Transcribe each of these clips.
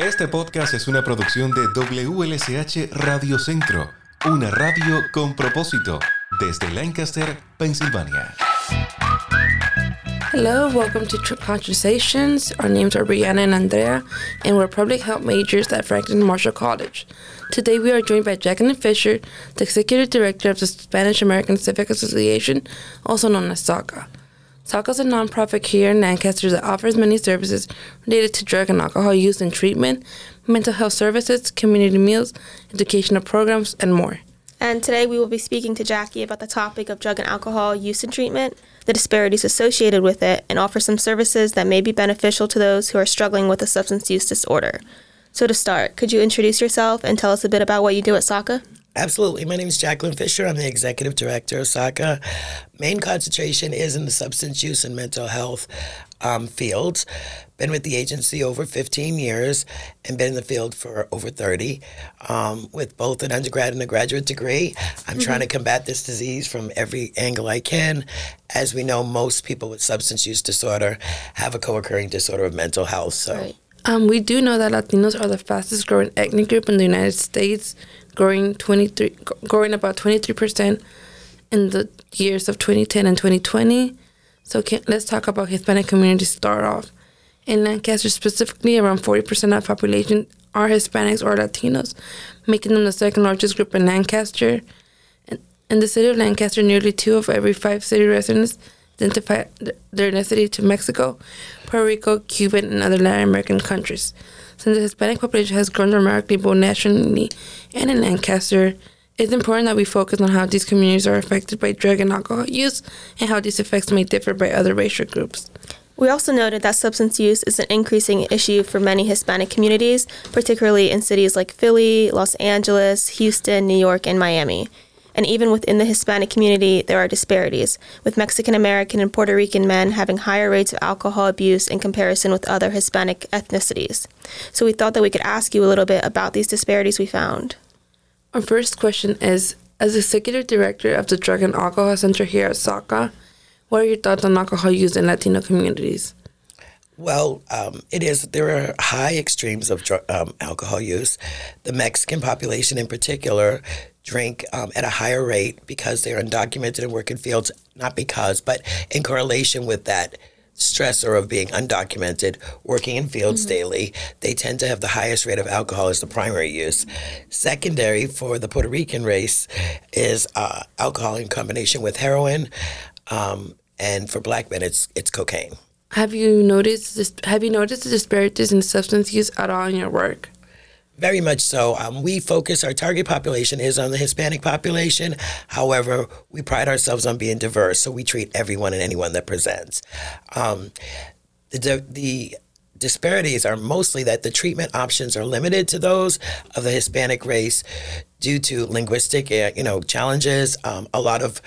Este podcast es una producción de WLCH Radio Centro, una radio con propósito, desde Lancaster, Pensilvania. Hello, welcome to Trip Conversations. Our names are Brianna and Andrea, and we're public health majors at Franklin Marshall College. Today we are joined by Jacqueline Fisher, the Executive Director of the Spanish American Civic Association, also known as SACA. SACA is a nonprofit here in Lancaster that offers many services related to drug and alcohol use and treatment, mental health services, community meals, educational programs, and more. And today we will be speaking to Jackie about the topic of drug and alcohol use and treatment, the disparities associated with it, and offer some services that may be beneficial to those who are struggling with a substance use disorder. So, to start, could you introduce yourself and tell us a bit about what you do at SACA? Absolutely. My name is Jacqueline Fisher. I'm the executive director of SACA. Main concentration is in the substance use and mental health um, fields. Been with the agency over 15 years and been in the field for over 30 um, with both an undergrad and a graduate degree. I'm mm-hmm. trying to combat this disease from every angle I can. As we know, most people with substance use disorder have a co occurring disorder of mental health. So. Right. Um, we do know that Latinos are the fastest growing ethnic group in the United States growing 23, growing about 23% in the years of 2010 and 2020. So can, let's talk about Hispanic community start off. In Lancaster specifically, around 40% of population are Hispanics or Latinos, making them the second largest group in Lancaster. In the city of Lancaster, nearly two of every five city residents identify their ethnicity to Mexico, Puerto Rico, Cuban, and other Latin American countries. Since the Hispanic population has grown dramatically both nationally and in Lancaster, it's important that we focus on how these communities are affected by drug and alcohol use and how these effects may differ by other racial groups. We also noted that substance use is an increasing issue for many Hispanic communities, particularly in cities like Philly, Los Angeles, Houston, New York, and Miami. And even within the Hispanic community, there are disparities, with Mexican American and Puerto Rican men having higher rates of alcohol abuse in comparison with other Hispanic ethnicities. So we thought that we could ask you a little bit about these disparities we found. Our first question is As Executive Director of the Drug and Alcohol Center here at SACA, what are your thoughts on alcohol use in Latino communities? Well, um, it is. There are high extremes of drug, um, alcohol use. The Mexican population, in particular, drink um, at a higher rate because they're undocumented and work in fields. Not because, but in correlation with that stressor of being undocumented, working in fields mm-hmm. daily, they tend to have the highest rate of alcohol as the primary use. Secondary for the Puerto Rican race is uh, alcohol in combination with heroin, um, and for black men, it's it's cocaine. Have you noticed this, Have you noticed the disparities in substance use at all in your work? Very much so. Um, we focus, our target population is on the Hispanic population. However, we pride ourselves on being diverse, so we treat everyone and anyone that presents. Um, the, the disparities are mostly that the treatment options are limited to those of the Hispanic race due to linguistic, uh, you know, challenges. Um, a lot of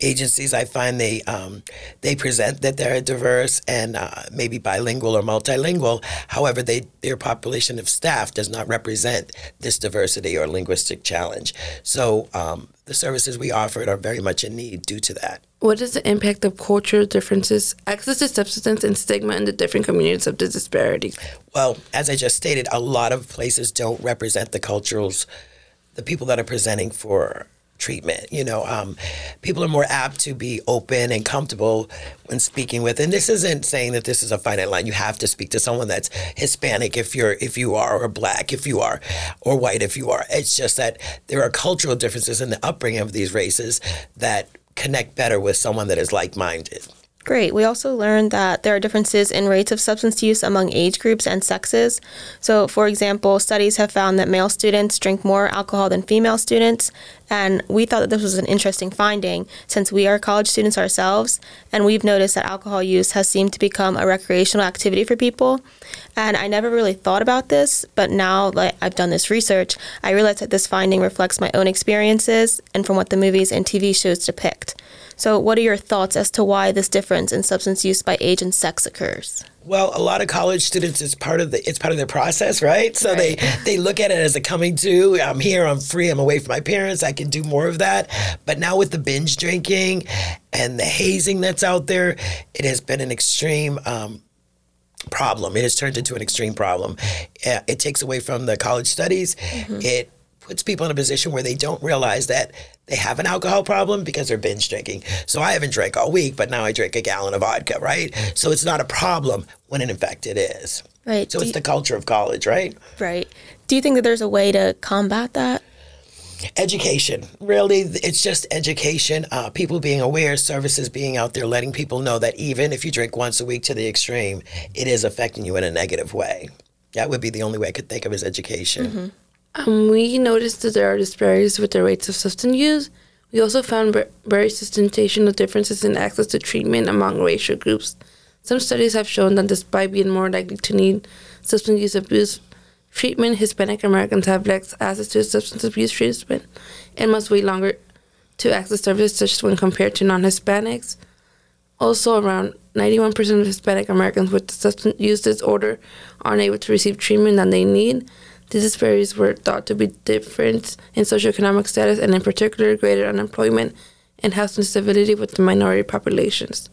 agencies, I find they um, they present that they're diverse and uh, maybe bilingual or multilingual. However, they their population of staff does not represent this diversity or linguistic challenge. So um, the services we offer are very much in need due to that. What is the impact of cultural differences, access to substance, and stigma in the different communities of the disparity? Well, as I just stated, a lot of places don't represent the cultures the people that are presenting for treatment. You know, um, people are more apt to be open and comfortable when speaking with. And this isn't saying that this is a finite line. You have to speak to someone that's Hispanic if you're if you are, or black if you are, or white if you are. It's just that there are cultural differences in the upbringing of these races that connect better with someone that is like minded. Great. We also learned that there are differences in rates of substance use among age groups and sexes. So, for example, studies have found that male students drink more alcohol than female students. And we thought that this was an interesting finding since we are college students ourselves. And we've noticed that alcohol use has seemed to become a recreational activity for people. And I never really thought about this, but now that I've done this research, I realize that this finding reflects my own experiences and from what the movies and TV shows depict. So, what are your thoughts as to why this difference in substance use by age and sex occurs? Well, a lot of college students it's part of the it's part of their process, right? So right. they they look at it as a coming to. I'm here, I'm free, I'm away from my parents, I can do more of that. But now with the binge drinking and the hazing that's out there, it has been an extreme um, problem. It has turned into an extreme problem. Uh, It takes away from the college studies. It puts people in a position where they don't realize that they have an alcohol problem because they're binge drinking. So I haven't drank all week, but now I drink a gallon of vodka, right? So it's not a problem when in fact it is. Right. So Do it's you- the culture of college, right? right. Do you think that there's a way to combat that? Education, really, it's just education. Uh, people being aware, services being out there, letting people know that even if you drink once a week to the extreme, it is affecting you in a negative way. That would be the only way I could think of as education. Um, we noticed that there are disparities with the rates of substance use. We also found ver- very substantial differences in access to treatment among racial groups. Some studies have shown that despite being more likely to need substance use abuse treatment, Hispanic Americans have less access to substance abuse treatment and must wait longer to access services such when compared to non-Hispanics. Also, around 91% of Hispanic Americans with substance use disorder aren't able to receive treatment that they need. These disparities were thought to be different in socioeconomic status and, in particular, greater unemployment and health instability with the minority populations.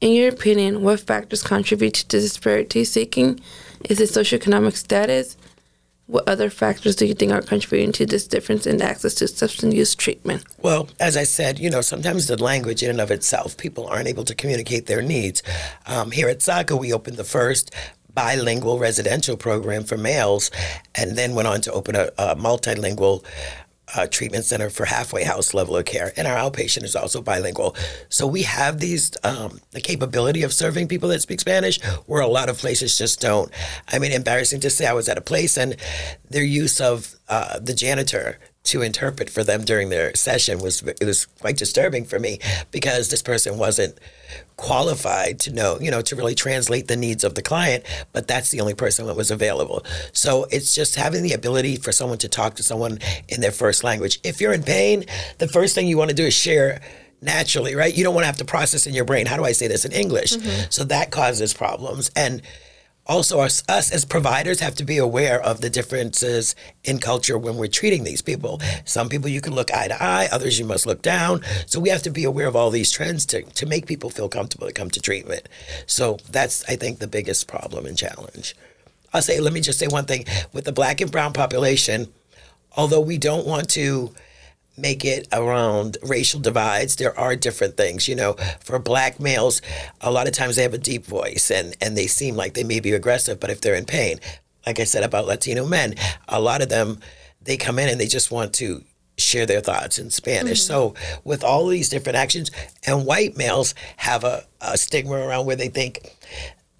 In your opinion, what factors contribute to disparity seeking? Is it socioeconomic status? What other factors do you think are contributing to this difference in access to substance use treatment? Well, as I said, you know, sometimes the language in and of itself, people aren't able to communicate their needs. Um, here at SACA, we opened the first bilingual residential program for males and then went on to open a, a multilingual uh, treatment center for halfway house level of care. And our outpatient is also bilingual. So we have these, um, the capability of serving people that speak Spanish, where a lot of places just don't. I mean, embarrassing to say, I was at a place and their use of uh, the janitor to interpret for them during their session was it was quite disturbing for me because this person wasn't qualified to know you know to really translate the needs of the client but that's the only person that was available. So it's just having the ability for someone to talk to someone in their first language. If you're in pain the first thing you want to do is share naturally right? You don't want to have to process in your brain how do i say this in english? Mm-hmm. So that causes problems. And also us, us as providers have to be aware of the differences in culture when we're treating these people. Some people you can look eye to eye others you must look down. So we have to be aware of all these trends to, to make people feel comfortable to come to treatment. So that's i think the biggest problem and challenge. I'll say let me just say one thing. With the black and brown population although we don't want to make it around racial divides. There are different things you know. For black males a lot of times they have a deep voice and and they seem like they may be aggressive but if they're in pain like i said about latino men a lot of them they come in and they just want to share their thoughts in spanish. Mm-hmm. So with all these different actions and white males have a, a stigma around where they think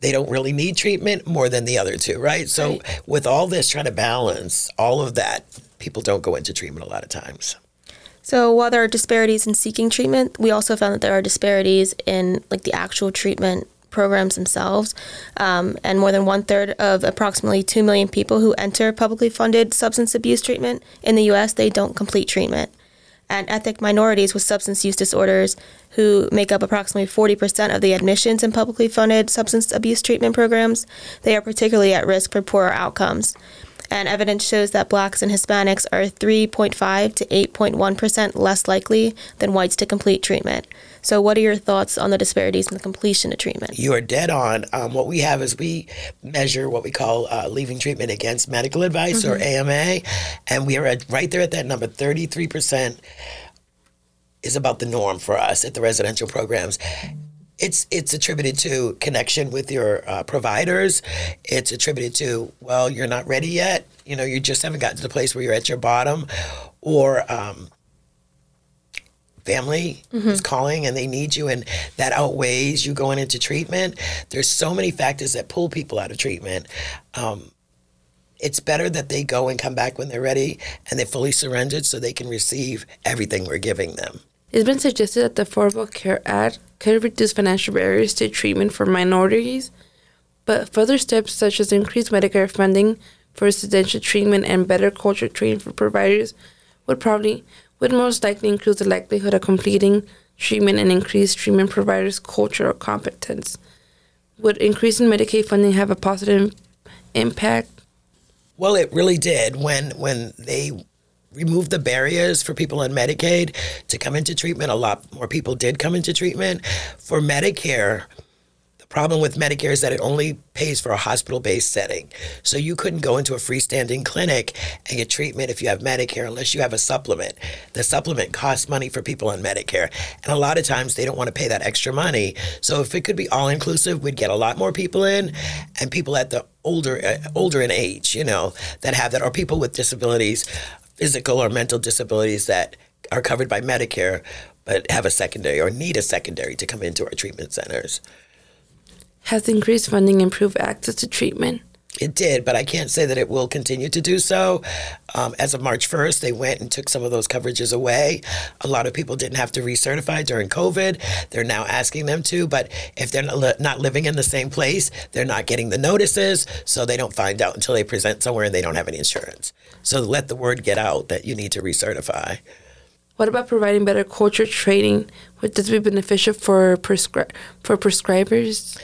they don't really need treatment more than the other two, right? So with all this trying to balance all of that, people don't go into treatment a lot of times. So while there are disparities in seeking treatment, we also found that there are disparities in like the actual treatment programs themselves. Um, and more than one third of approximately two million people who enter publicly funded substance abuse treatment in the U.S. they don't complete treatment. And ethnic minorities with substance use disorders, who make up approximately 40% of the admissions in publicly funded substance abuse treatment programs, they are particularly at risk for poorer outcomes and evidence shows that blacks and Hispanics are 3.5 to 8.1% less likely than whites to complete treatment. So, what are your thoughts on the disparities in the completion of treatment? You are dead on. Um, what we have is we measure what we call uh, leaving treatment against medical advice or AMA, and we are at, right there at that number. Thirty-three percent is about the norm for us at the residential programs. It's it's attributed to connection with your uh, providers. It's attributed to well, you're not ready yet. You know, you just haven't gotten to the place where you're at your bottom, or um, family is calling and they need you, and that outweighs you going into treatment. There's so many factors that pull people out of treatment. Um, it's better that they go and come back when they're ready and they're fully surrendered, so they can receive everything we're giving them. It's been suggested that the Affordable Care Act could reduce financial barriers to treatment for minorities, but further steps such as increased Medicare funding for residential treatment and better culture training for providers would probably would most likely increase the likelihood of completing treatment and increase treatment providers' cultural competence. Would increasing Medicaid funding have a positive impact? Well, it really did when when they removed the barriers for people on Medicaid to come into treatment. A lot more people did come into treatment. For Medicare, the problem with Medicare is that it only pays for a hospital based setting. So you couldn't go into a freestanding clinic and get treatment if you have Medicare unless you have a supplement. The supplement costs money for people on Medicare. And a lot of times they don't want to pay that extra money. So if it could be all inclusive, we'd get a lot more people in and people at the older uh, older in age, you know, that have that or people with disabilities, physical or mental disabilities that are covered by Medicare but have a secondary or need a secondary to come into our treatment centers. Has increased funding improved access to treatment? It did, but I can't say that it will continue to do so. Um, as of March 1st, they went and took some of those coverages away. A lot of people didn't have to recertify during COVID. They're now asking them to, but if they're not, not living in the same place, they're not getting the notices, so they don't find out until they present somewhere and they don't have any insurance. So let the word get out that you need to recertify. What about providing better culture training? Would this be beneficial for prescri- for prescribers?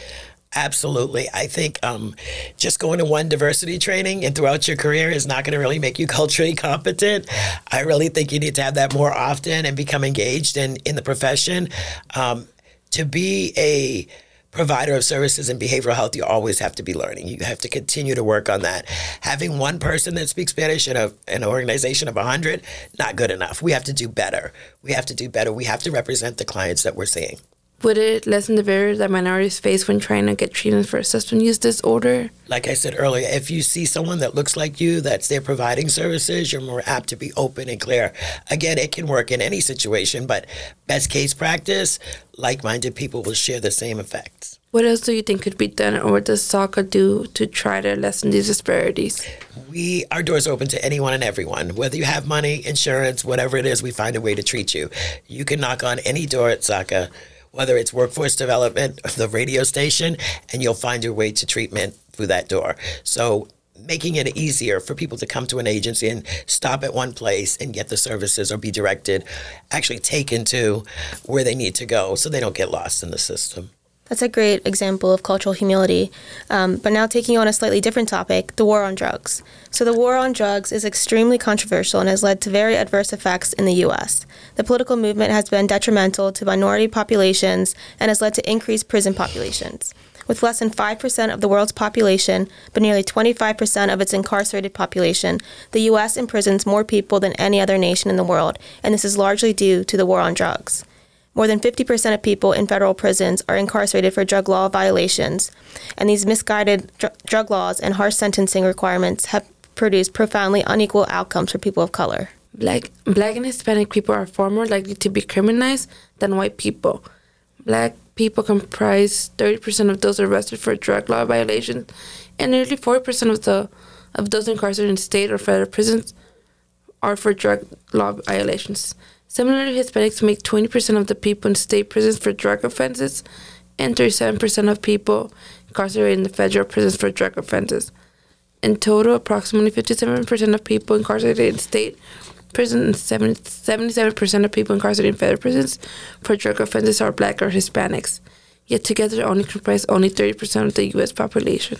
Absolutely. I think um, just going to one diversity training and throughout your career is not going to really make you culturally competent. I really think you need to have that more often and become engaged in, in the profession. Um, to be a provider of services in behavioral health, you always have to be learning. You have to continue to work on that. Having one person that speaks Spanish in, a, in an organization of 100, not good enough. We have to do better. We have to do better. We have to represent the clients that we're seeing. Would it lessen the barrier that minorities face when trying to get treatment for a substance use disorder? Like I said earlier, if you see someone that looks like you that's there providing services, you're more apt to be open and clear. Again, it can work in any situation, but best case practice, like minded people will share the same effects. What else do you think could be done, or what does SACA do to try to lessen these disparities? We our doors open to anyone and everyone. Whether you have money, insurance, whatever it is, we find a way to treat you. You can knock on any door at SACA whether it's workforce development, or the radio station, and you'll find your way to treatment through that door. So making it easier for people to come to an agency and stop at one place and get the services or be directed, actually taken to where they need to go so they don't get lost in the system. That's a great example of cultural humility. Um, but now, taking on a slightly different topic the war on drugs. So, the war on drugs is extremely controversial and has led to very adverse effects in the U.S. The political movement has been detrimental to minority populations and has led to increased prison populations. With less than 5% of the world's population, but nearly 25% of its incarcerated population, the U.S. imprisons more people than any other nation in the world, and this is largely due to the war on drugs. More than 50% of people in federal prisons are incarcerated for drug law violations, and these misguided dr- drug laws and harsh sentencing requirements have produced profoundly unequal outcomes for people of color. Black, black and Hispanic people are far more likely to be criminalized than white people. Black people comprise 30% of those arrested for drug law violations, and nearly 40% of the of those incarcerated in state or federal prisons are for drug law violations. Similarly, Hispanics make 20% of the people in state prisons for drug offenses and 37% of people incarcerated in the federal prisons for drug offenses. In total, approximately 57% of people incarcerated in state prisons and 77% of people incarcerated in federal prisons for drug offenses are black or Hispanics. Yet together they only comprise only 30% of the U.S. population.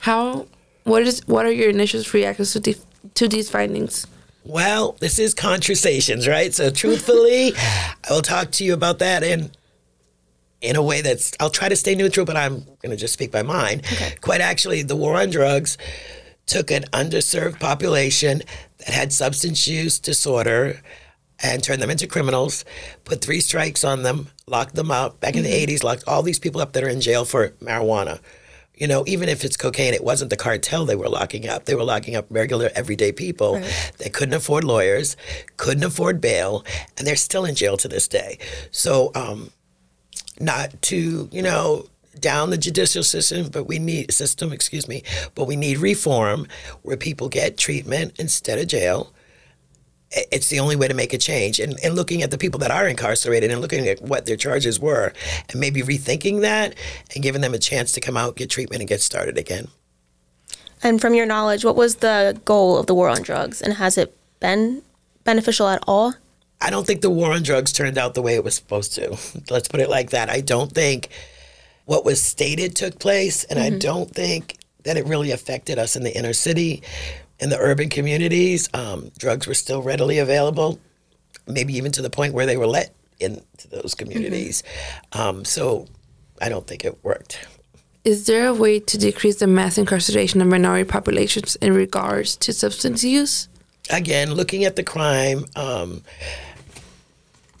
How, what is, what are your initial reactions to, the, to these findings? Well, this is ConTruesations, right? So truthfully, I will talk to you about that in in a way that's I'll try to stay neutral, but I'm going to just speak my mind. Okay. Quite actually, the war on drugs took an underserved population that had substance use disorder and turned them into criminals, put three strikes on them, locked them up. Back in mm-hmm. the 80s, locked all these people up that are in jail for marijuana you know, even if it's cocaine, it wasn't the cartel they were locking up. They were locking up regular, everyday people right. that couldn't afford lawyers, couldn't afford bail, and they're still in jail to this day. So, um, not to, you know, down the judicial system, but we need system, excuse me, but we need reform where people get treatment instead of jail it's the only way to make a change. And, and looking at the people that are incarcerated and looking at what their charges were and maybe rethinking that and giving them a chance to come out, get treatment, and get started again. And from your knowledge, what was the goal of the war on drugs? And has it been beneficial at all? I don't think the war on drugs turned out the way it was supposed to. Let's put it like that. I don't think what was stated took place, and mm-hmm. I don't think that it really affected us in the inner city in the urban communities, um, drugs were still readily available, maybe even to the point where they were let into those communities. Mm-hmm. Um, so I don't think it worked. Is there a way to decrease the mass incarceration of minority populations in regards to substance use? Again, looking at the crime. Um,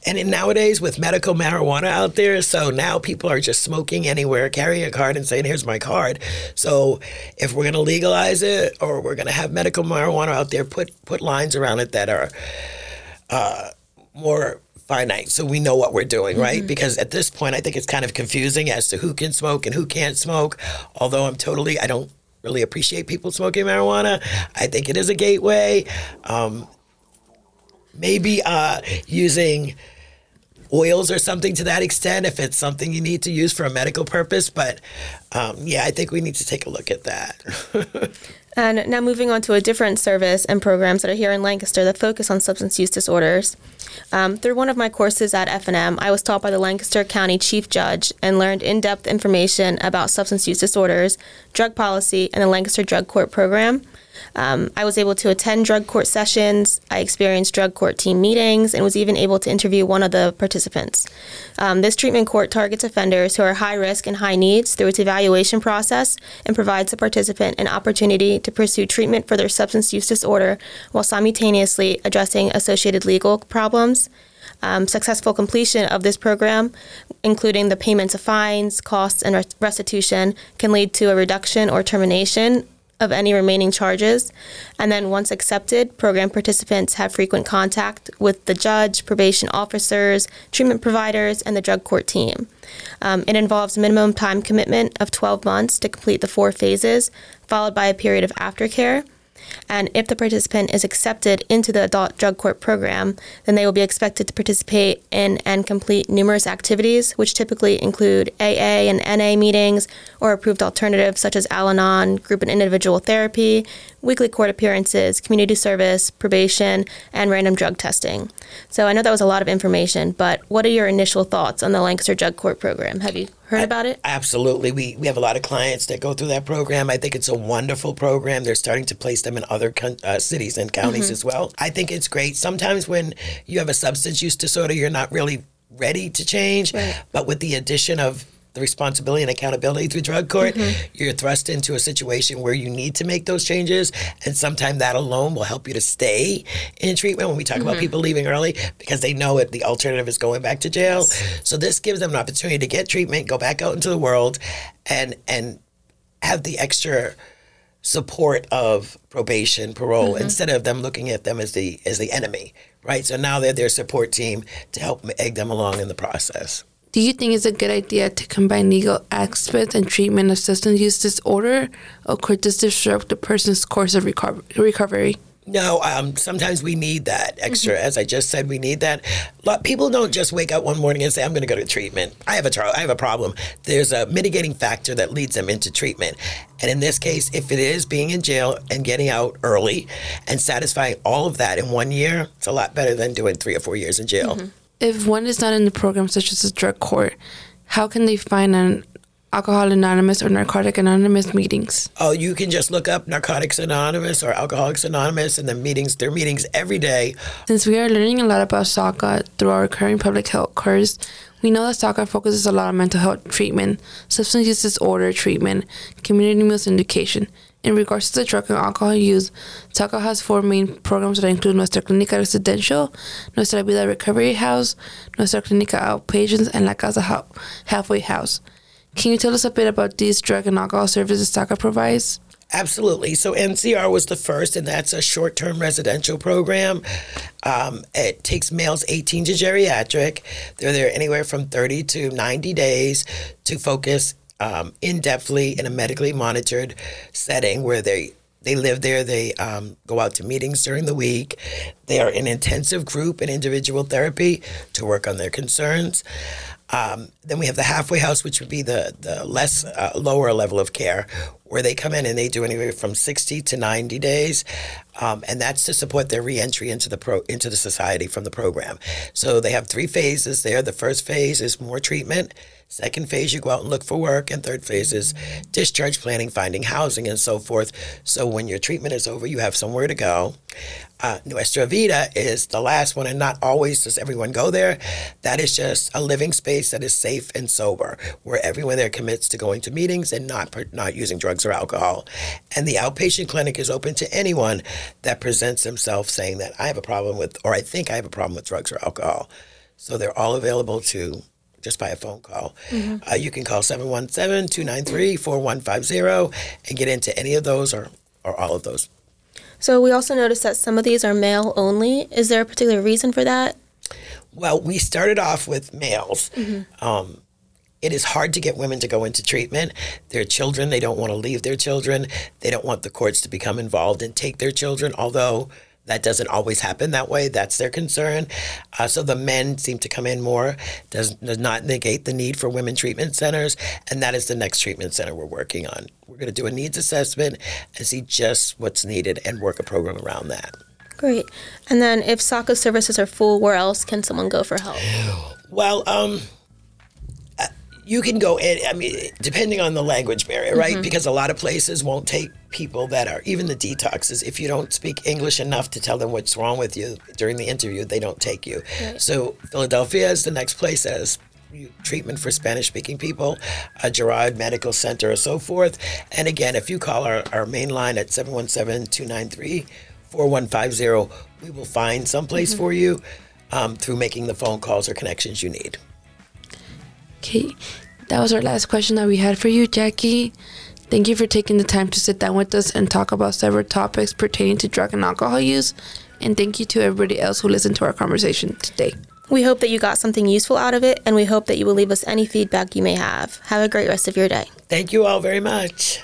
and in nowadays, with medical marijuana out there, so now people are just smoking anywhere, carrying a card and saying, "Here's my card." So, if we're going to legalize it, or we're going to have medical marijuana out there, put put lines around it that are uh, more finite, so we know what we're doing, right? Because at this point, I think it's kind of confusing as to who can smoke and who can't smoke. Although I'm totally, I don't really appreciate people smoking marijuana. I think it is a gateway. Um, maybe uh, using oils or something to that extent if it's something you need to use for a medical purpose. But um, yeah, I think we need to take a look at that. And now moving on to a different service and programs that are here in Lancaster that focus on substance use disorders. Um, through one of my courses at F&M, I was taught by the Lancaster County Chief Judge and learned in-depth information about substance use disorders, drug policy, and the Lancaster Drug Court program. Um, I was able to attend drug court sessions. I experienced drug court team meetings and was even able to interview one of the participants. Um, this treatment court targets offenders who are high risk and high needs through its evaluation process and provides the participant an opportunity to pursue treatment for their substance use disorder while simultaneously addressing associated legal problems. Um, successful completion of this program, including the payments of fines, costs, and restitution, can lead to a reduction or termination of any remaining charges. And then once accepted, program participants have frequent contact with the judge, probation officers, treatment providers, and the drug court team. Um, it involves minimum time commitment of 12 months to complete the four phases, followed by a period of aftercare. And if the participant is accepted into the adult drug court program, then they will be expected to participate in and complete numerous activities, which typically include AA and NA meetings or approved alternatives such as Al Anon, group and individual therapy, weekly court appearances, community service, probation, and random drug testing. So I know that was a lot of information, but what are your initial thoughts on the Lancaster Drug Court program? Have you heard about it? Absolutely. We, we have a lot of clients that go through that program. I think it's a wonderful program. They're starting to place them in other uh, cities and counties mm-hmm. as well. I think it's great. Sometimes when you have a substance use disorder, you're not really ready to change, right. but with the addition of the responsibility and accountability through drug court, mm-hmm. you're thrust into a situation where you need to make those changes. And sometimes that alone will help you to stay in treatment when we talk mm-hmm. about people leaving early because they know it, the alternative is going back to jail. Yes. So this gives them an opportunity to get treatment, go back out into the world and and have the extra support of probation, parole, mm-hmm. instead of them looking at them as the as the enemy, right? So now they're their support team to help egg them along in the process. Do you think it's a good idea to combine legal aspects and treatment of substance use disorder, or could this disrupt the person's course of reco- recovery? No, um, sometimes we need that extra. Mm-hmm. As I just said, we need that. Lot, people don't just wake up one morning and say, "I'm going to go to treatment." I have a tr- I have a problem. There's a mitigating factor that leads them into treatment, and in this case, if it is being in jail and getting out early and satisfying all of that in one year, it's a lot better than doing three or four years in jail. Mm-hmm if one is not in the program such as a drug court, how can they find an Alcohol Anonymous or Narcotic Anonymous meetings? Oh, you can just look up Narcotics Anonymous or Alcoholics Anonymous and the meetings, their meetings every day. Since we are learning a lot about SACA through our current public health course, we know that SACA focuses a lot on mental health treatment, substance use disorder treatment, community meals education, in regards to the drug and alcohol use, SACA has four main programs that include Nuestra Clínica Residential, Nuestra Vida Recovery House, Nuestra Clínica Outpatients, and La Casa Halfway House. Can you tell us a bit about these drug and alcohol services SACA provides? Absolutely. So NCR was the first, and that's a short-term residential program. Um, it takes males 18 to geriatric. They're there anywhere from 30 to 90 days to focus um, in depthly in a medically monitored setting where they they live there. They um, go out to meetings during the week. They are in intensive group and individual therapy to work on their concerns. Um, then we have the halfway house, which would be the the less uh, lower level of care, where they come in and they do anywhere from sixty to ninety days, um, and that's to support their reentry into the pro into the society from the program. So they have three phases there. The first phase is more treatment. Second phase, you go out and look for work. And third phase is discharge planning, finding housing, and so forth. So when your treatment is over, you have somewhere to go. Uh, Nuestra Vida is the last one, and not always does everyone go there. That is just a living space that is safe and sober, where everyone there commits to going to meetings and not not using drugs or alcohol. And the outpatient clinic is open to anyone that presents themselves saying that I have a problem with, or I think I have a problem with drugs or alcohol. So they're all available to just by a phone call. Mm-hmm. Uh, you can call 717 293 4150 and get into any of those or, or all of those. So we also noticed that some of these are male only. Is there a particular reason for that? Well, we started off with males. Mm-hmm. Um, it is hard to get women to go into treatment. Their children, they don't want to leave their children. They don't want the courts to become involved and take their children, although that doesn't always happen that way. That's their concern. Uh, so the men seem to come in more. Does, does not negate the need for women treatment centers, and that is the next treatment center we're working on. We're going to do a needs assessment and see just what's needed and work a program around that. Great. And then if SACA services are full, where else can someone go for help? Well, um, you can go in, I mean, depending on the language barrier, right? Mm-hmm. Because a lot of places won't take people that are, even the detoxes, if you don't speak English enough to tell them what's wrong with you during the interview, they don't take you. Right. So Philadelphia is the next place that has treatment for Spanish speaking people, a Girard Medical Center, or so forth. And again, if you call our, our main line at 717 293 4150, we will find someplace mm-hmm. for you um, through making the phone calls or connections you need. Okay, that was our last question that we had for you, Jackie. Thank you for taking the time to sit down with us and talk about several topics pertaining to drug and alcohol use. And thank you to everybody else who listened to our conversation today. We hope that you got something useful out of it, and we hope that you will leave us any feedback you may have. Have a great rest of your day. Thank you all very much.